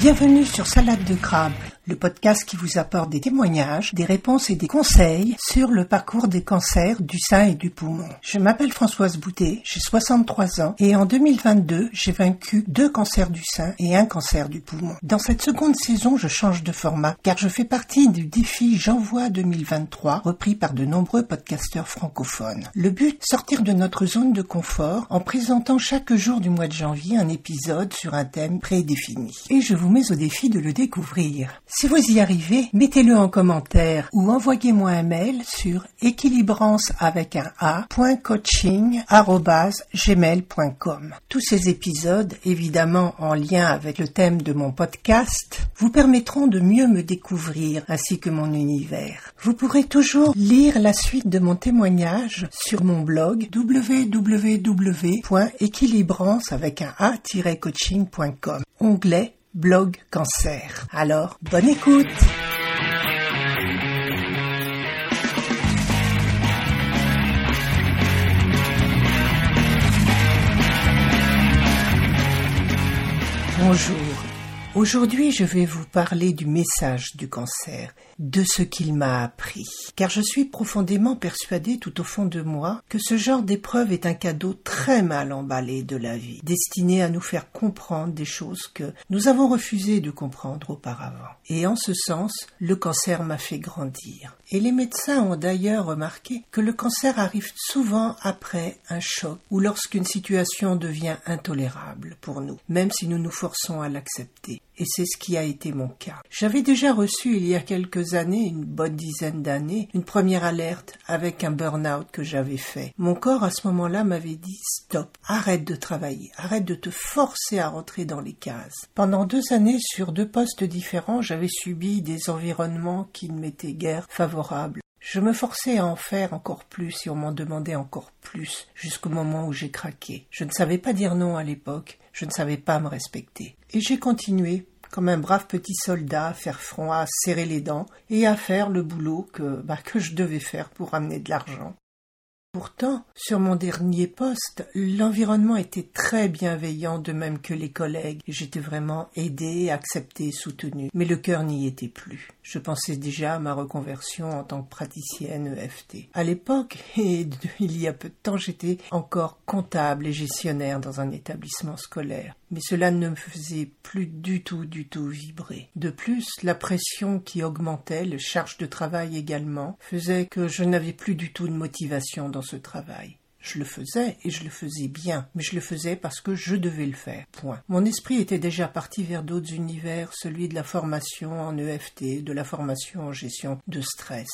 Bienvenue sur Salade de crabe, le podcast qui vous apporte des témoignages, des réponses et des conseils sur le parcours des cancers du sein et du poumon. Je m'appelle Françoise Boutet, j'ai 63 ans et en 2022, j'ai vaincu deux cancers du sein et un cancer du poumon. Dans cette seconde saison, je change de format car je fais partie du défi J'envoie 2023 repris par de nombreux podcasteurs francophones. Le but, sortir de notre zone de confort en présentant chaque jour du mois de janvier un épisode sur un thème prédéfini. Et je vous mets au défi de le découvrir. Si vous y arrivez, mettez-le en commentaire ou envoyez-moi un mail sur équilibrance avec un a.coaching.gmail.com. Tous ces épisodes, évidemment en lien avec le thème de mon podcast, vous permettront de mieux me découvrir ainsi que mon univers. Vous pourrez toujours lire la suite de mon témoignage sur mon blog www.équilibrance avec un a-coaching.com. Onglet blog cancer. Alors, bonne écoute Bonjour. Aujourd'hui, je vais vous parler du message du cancer de ce qu'il m'a appris. Car je suis profondément persuadée tout au fond de moi que ce genre d'épreuve est un cadeau très mal emballé de la vie, destiné à nous faire comprendre des choses que nous avons refusé de comprendre auparavant. Et en ce sens, le cancer m'a fait grandir. Et les médecins ont d'ailleurs remarqué que le cancer arrive souvent après un choc ou lorsqu'une situation devient intolérable pour nous, même si nous nous forçons à l'accepter. Et c'est ce qui a été mon cas. J'avais déjà reçu il y a quelques années, une bonne dizaine d'années, une première alerte avec un burn-out que j'avais fait. Mon corps à ce moment-là m'avait dit stop, arrête de travailler, arrête de te forcer à rentrer dans les cases. Pendant deux années, sur deux postes différents, j'avais subi des environnements qui ne m'étaient guère favorables. Je me forçais à en faire encore plus et on m'en demandait encore plus jusqu'au moment où j'ai craqué. Je ne savais pas dire non à l'époque, je ne savais pas me respecter. Et j'ai continué comme un brave petit soldat à faire front, à serrer les dents et à faire le boulot que, bah, que je devais faire pour amener de l'argent. Pourtant, sur mon dernier poste, l'environnement était très bienveillant, de même que les collègues. J'étais vraiment aidée, acceptée, soutenue. Mais le cœur n'y était plus. Je pensais déjà à ma reconversion en tant que praticienne EFT. À l'époque, et il y a peu de temps, j'étais encore comptable et gestionnaire dans un établissement scolaire. Mais cela ne me faisait plus du tout, du tout vibrer. De plus, la pression qui augmentait, le charge de travail également, faisait que je n'avais plus du tout de motivation dans ce travail. Je le faisais et je le faisais bien, mais je le faisais parce que je devais le faire. Point. Mon esprit était déjà parti vers d'autres univers, celui de la formation en EFT, de la formation en gestion de stress.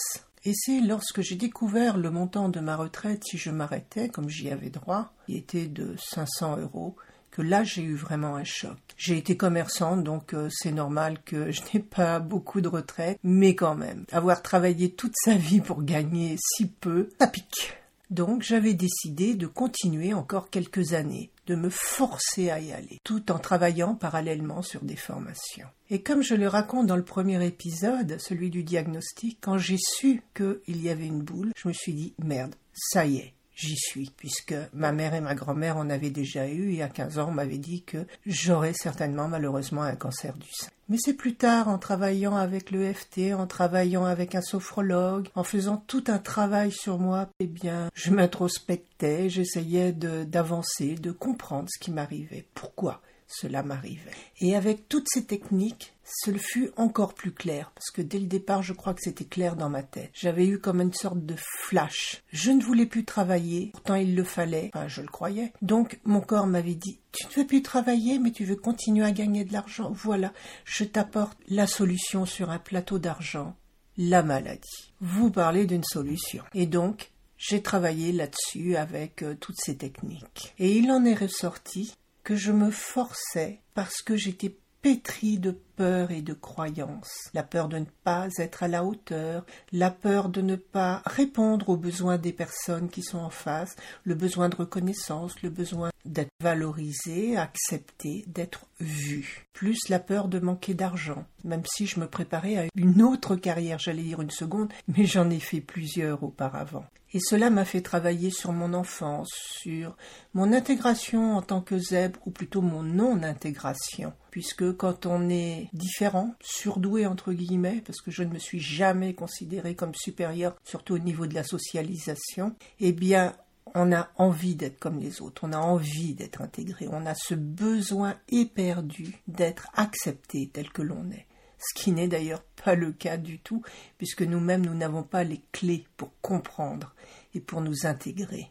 Et c'est lorsque j'ai découvert le montant de ma retraite si je m'arrêtais, comme j'y avais droit, qui était de 500 euros, que là j'ai eu vraiment un choc. J'ai été commerçante, donc euh, c'est normal que je n'ai pas beaucoup de retraite, mais quand même, avoir travaillé toute sa vie pour gagner si peu, ça pique. Donc j'avais décidé de continuer encore quelques années, de me forcer à y aller, tout en travaillant parallèlement sur des formations. Et comme je le raconte dans le premier épisode, celui du diagnostic, quand j'ai su qu'il y avait une boule, je me suis dit merde, ça y est, j'y suis, puisque ma mère et ma grand-mère en avaient déjà eu et à 15 ans on m'avait dit que j'aurais certainement malheureusement un cancer du sein. Mais c'est plus tard, en travaillant avec l'EFT, en travaillant avec un sophrologue, en faisant tout un travail sur moi, eh bien, je m'introspectais, j'essayais d'avancer, de comprendre ce qui m'arrivait. Pourquoi? Cela m'arrivait. Et avec toutes ces techniques, ce fut encore plus clair, parce que dès le départ, je crois que c'était clair dans ma tête. J'avais eu comme une sorte de flash. Je ne voulais plus travailler, pourtant il le fallait, enfin je le croyais. Donc mon corps m'avait dit, tu ne veux plus travailler, mais tu veux continuer à gagner de l'argent. Voilà, je t'apporte la solution sur un plateau d'argent, la maladie. Vous parlez d'une solution. Et donc, j'ai travaillé là-dessus avec euh, toutes ces techniques. Et il en est ressorti que je me forçais parce que j'étais pétri de peur et de croyance. La peur de ne pas être à la hauteur, la peur de ne pas répondre aux besoins des personnes qui sont en face, le besoin de reconnaissance, le besoin d'être valorisé, accepté, d'être vu, plus la peur de manquer d'argent, même si je me préparais à une autre carrière, j'allais dire une seconde, mais j'en ai fait plusieurs auparavant. Et cela m'a fait travailler sur mon enfance, sur mon intégration en tant que zèbre, ou plutôt mon non-intégration. Puisque quand on est différent, surdoué entre guillemets, parce que je ne me suis jamais considéré comme supérieur, surtout au niveau de la socialisation, eh bien, on a envie d'être comme les autres, on a envie d'être intégré, on a ce besoin éperdu d'être accepté tel que l'on est ce qui n'est d'ailleurs pas le cas du tout, puisque nous-mêmes nous n'avons pas les clés pour comprendre et pour nous intégrer.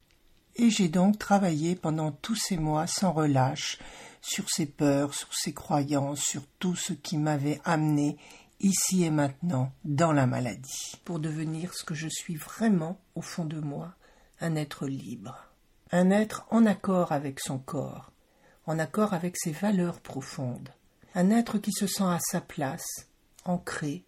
Et j'ai donc travaillé pendant tous ces mois sans relâche sur ces peurs, sur ces croyances, sur tout ce qui m'avait amené ici et maintenant dans la maladie, pour devenir ce que je suis vraiment au fond de moi, un être libre, un être en accord avec son corps, en accord avec ses valeurs profondes, un être qui se sent à sa place, ancré,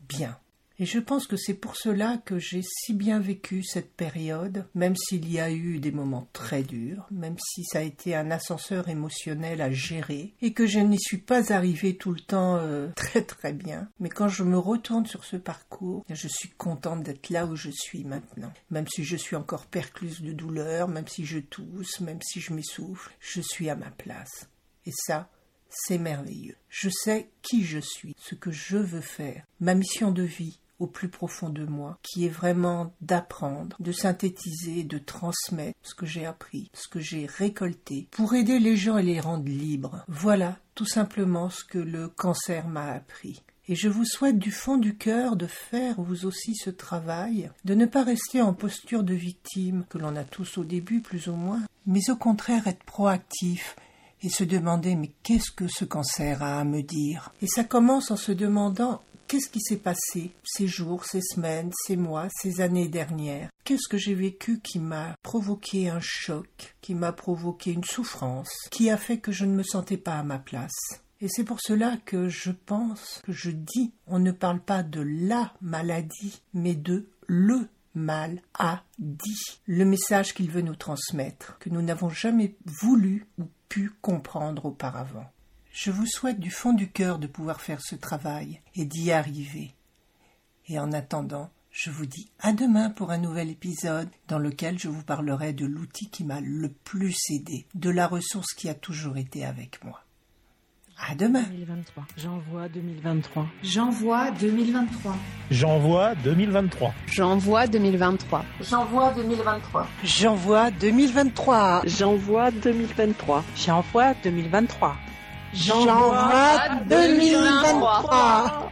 bien. Et je pense que c'est pour cela que j'ai si bien vécu cette période, même s'il y a eu des moments très durs, même si ça a été un ascenseur émotionnel à gérer, et que je n'y suis pas arrivée tout le temps euh, très très bien. Mais quand je me retourne sur ce parcours, je suis contente d'être là où je suis maintenant. Même si je suis encore percluse de douleur, même si je tousse, même si je m'essouffle, je suis à ma place. Et ça, c'est merveilleux. Je sais qui je suis, ce que je veux faire, ma mission de vie au plus profond de moi, qui est vraiment d'apprendre, de synthétiser, de transmettre ce que j'ai appris, ce que j'ai récolté, pour aider les gens et les rendre libres. Voilà tout simplement ce que le cancer m'a appris. Et je vous souhaite du fond du cœur de faire vous aussi ce travail, de ne pas rester en posture de victime, que l'on a tous au début plus ou moins, mais au contraire être proactif, et se demander mais qu'est-ce que ce cancer a à me dire? Et ça commence en se demandant qu'est-ce qui s'est passé ces jours, ces semaines, ces mois, ces années dernières? Qu'est-ce que j'ai vécu qui m'a provoqué un choc, qui m'a provoqué une souffrance, qui a fait que je ne me sentais pas à ma place? Et c'est pour cela que je pense, que je dis, on ne parle pas de la maladie, mais de le mal a dit. Le message qu'il veut nous transmettre, que nous n'avons jamais voulu ou pu comprendre auparavant. Je vous souhaite du fond du cœur de pouvoir faire ce travail et d'y arriver. Et en attendant, je vous dis à demain pour un nouvel épisode dans lequel je vous parlerai de l'outil qui m'a le plus aidé, de la ressource qui a toujours été avec moi. À demain. 2023. J'envoie 2023. J'envoie 2023. J'envoie 2023. J'envoie 2023. J'envoie 2023. J'envoie 2023. J'envoie 2023. J'envoie 2023. J'envoie 2023.